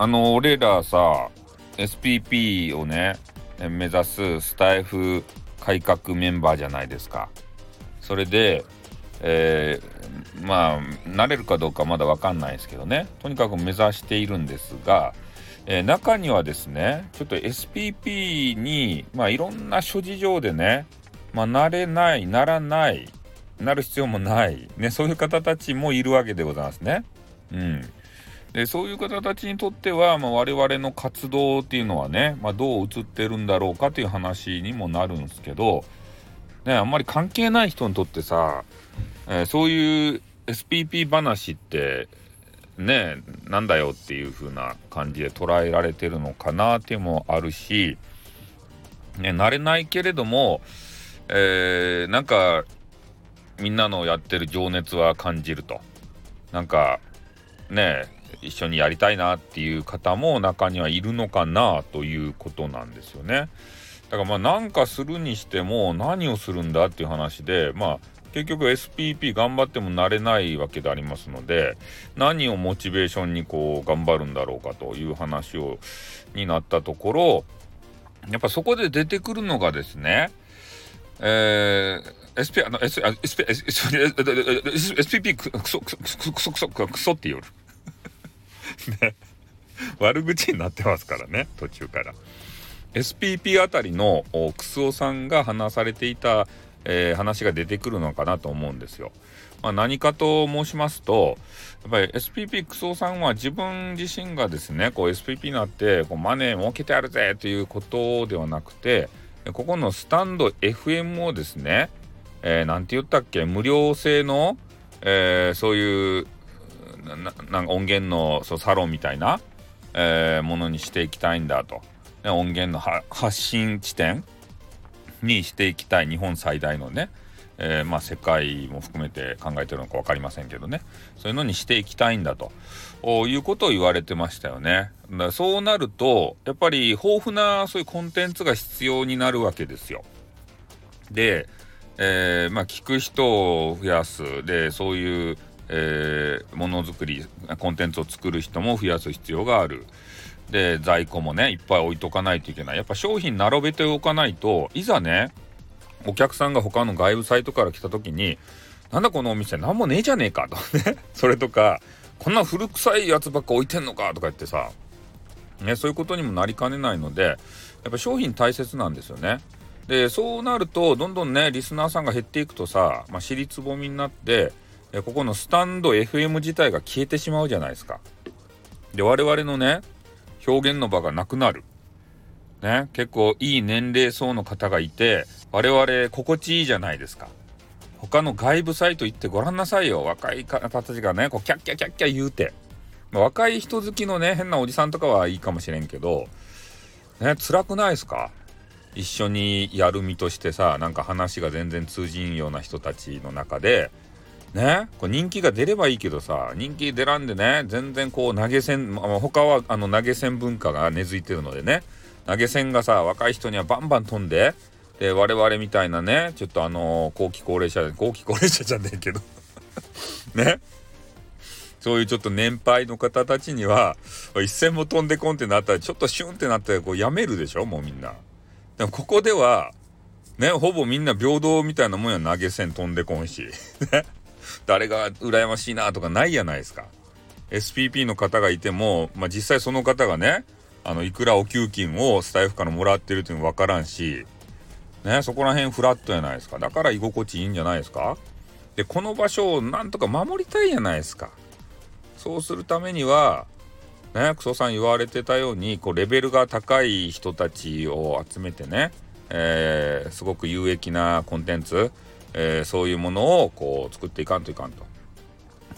あの俺らさ SPP をね目指すスタイフ改革メンバーじゃないですか。それで、えー、まあ慣れるかどうかまだ分かんないですけどねとにかく目指しているんですが、えー、中にはですねちょっと SPP にまあいろんな諸事情でねまあなれないならないなる必要もないねそういう方たちもいるわけでございますね。うんでそういう方たちにとっては、まあ、我々の活動っていうのはね、まあ、どう映ってるんだろうかという話にもなるんですけど、ね、あんまり関係ない人にとってさ、えー、そういう SPP 話ってねなんだよっていう風な感じで捉えられてるのかなっていうのもあるし、ね、慣れないけれども、えー、なんかみんなのやってる情熱は感じると。なんかね一緒にやりたいなっていう方も中にはいるのかなということなんですよね。だからまあなんかするにしても何をするんだっていう話でまあ結局 SPP 頑張ってもなれないわけでありますので何をモチベーションにこう頑張るんだろうかという話をになったところやっぱそこで出てくるのがですねえー、SP、あの、S、SP、SPP クソ、クソ、クソ、クソ、クソ、クソって言う。ね。悪口になってますからね、途中から。SPP あたりのクスオさんが話されていた、えー、話が出てくるのかなと思うんですよ。まあ、何かと申しますと、やっぱり SPP クソさんは自分自身がですね、こう SPP になってこうマネー儲けてやるぜということではなくて、ここのスタンド FM をですね、えー、て言ったっけ、無料製の、えー、そういうなんか音源のそうサロンみたいな、えー、ものにしていきたいんだと。音源の発信地点にしていきたい日本最大のね、えー、まあ世界も含めて考えてるのか分かりませんけどねそういうのにしていきたいんだということを言われてましたよね。だそうなるとやっぱり豊富なそういうコンテンツが必要になるわけですよ。で、えー、まあ聞く人を増やすでそういうえー、ものづくりコンテンツを作る人も増やす必要がある。で在庫もねいっぱい置いとかないといけないやっぱ商品並べておかないといざねお客さんが他の外部サイトから来た時になんだこのお店何もねえじゃねえかとね それとかこんな古臭いやつばっか置いてんのかとか言ってさねそういうことにもなりかねないのでやっぱ商品大切なんですよね。でそうなるとどんどんねリスナーさんが減っていくとさ、まあ、尻つぼみになってえここのスタンド FM 自体が消えてしまうじゃないですか。で我々のね表現の場がなくなる。ね結構いい年齢層の方がいて我々心地いいじゃないですか。他の外部サイト行ってごらんなさいよ若い方たちがねこうキャッキャキャッキャ言うて、若い人好きのね変なおじさんとかはいいかもしれんけどね辛くないですか？一緒にやる身としてさなんか話が全然通じんような人たちの中でねこれ人気が出ればいいけどさ人気出らんでね全然こう投げ銭、まあ、他はあの投げ銭文化が根付いてるのでね投げ銭がさ若い人にはバンバン飛んでで我々みたいなねちょっとあの後期高齢者後期高齢者じゃねえけど ねそういうちょっと年配の方たちには一銭も飛んでこんってなったらちょっとシュンってなってこうやめるでしょもうみんな。でもここではねほぼみんな平等みたいなもんや投げ銭飛んでこんし。ね誰が羨ましいなとかないじゃないですか。SPP の方がいても、まあ、実際その方がね、あの、いくらお給金をスタイフからもらってるっていうの分からんし、ね、そこら辺フラットじゃないですか。だから居心地いいんじゃないですか。で、この場所をなんとか守りたいじゃないですか。そうするためには、ね、クソさん言われてたように、こう、レベルが高い人たちを集めてね、えー、すごく有益なコンテンツ、えー、そういうものをこう作っていかんといかんと。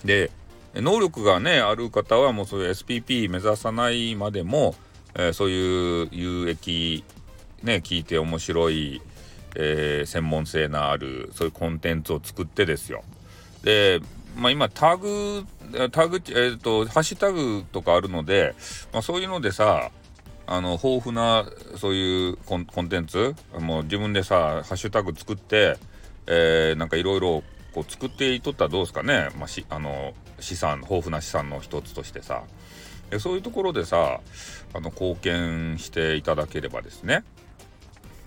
で能力がねある方はもうそういう SPP 目指さないまでも、えー、そういう有益ね聞いて面白い、えー、専門性のあるそういうコンテンツを作ってですよ。でまあ今タグタグえっ、ー、とハッシュタグとかあるので、まあ、そういうのでさあの豊富なそういうコンテンツもう自分でさハッシュタグ作ってえー、なんかいろいろこう作っていとったらどうですかね、まあ、しあの資産豊富な資産の一つとしてさえそういうところでさあの貢献していただければですね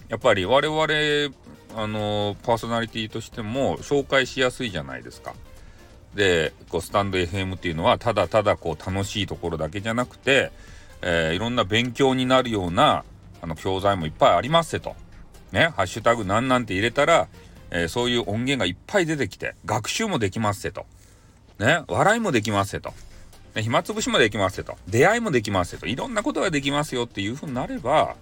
やっぱり我々あのパーソナリティとしても紹介しやすいじゃないですか。でこうスタンド FM っていうのはただただこう楽しいところだけじゃなくて、えー、いろんな勉強になるようなあの教材もいっぱいありますせと。ね、ハッシュタグなんなんて入れたら、えー、そういう音源がいっぱい出てきて学習もできますせと。ね、笑いもできますせと。ね、暇つぶしもできますせと。出会いもできますせと。いろんなことができますよっていうふうになれば、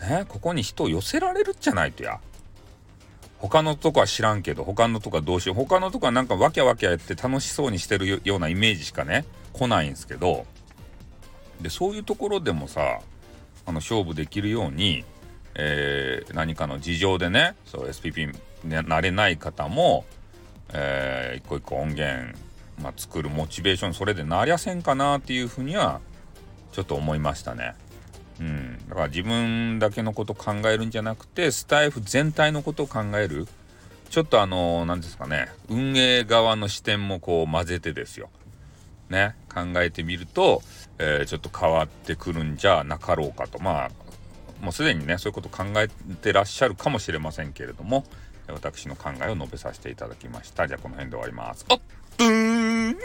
ね、ここに人を寄せられるじゃないとや。他のとこは知らんけど、他のとこはどうしよう。他のとこはなんかわきゃわきゃやって楽しそうにしてるようなイメージしかね、来ないんですけど、で、そういうところでもさ、あの、勝負できるように、えー、何かの事情でね、そう、SPP になれない方も、えー、一個一個音源、まあ、作るモチベーション、それでなりゃせんかなっていうふうには、ちょっと思いましたね。うん、だから自分だけのこと考えるんじゃなくてスタイフ全体のことを考える。ちょっとあの何ですかね運営側の視点もこう混ぜてですよ。ね。考えてみると、えー、ちょっと変わってくるんじゃなかろうかと。まあもうすでにねそういうこと考えてらっしゃるかもしれませんけれども私の考えを述べさせていただきました。じゃあこの辺で終わります。あっブーン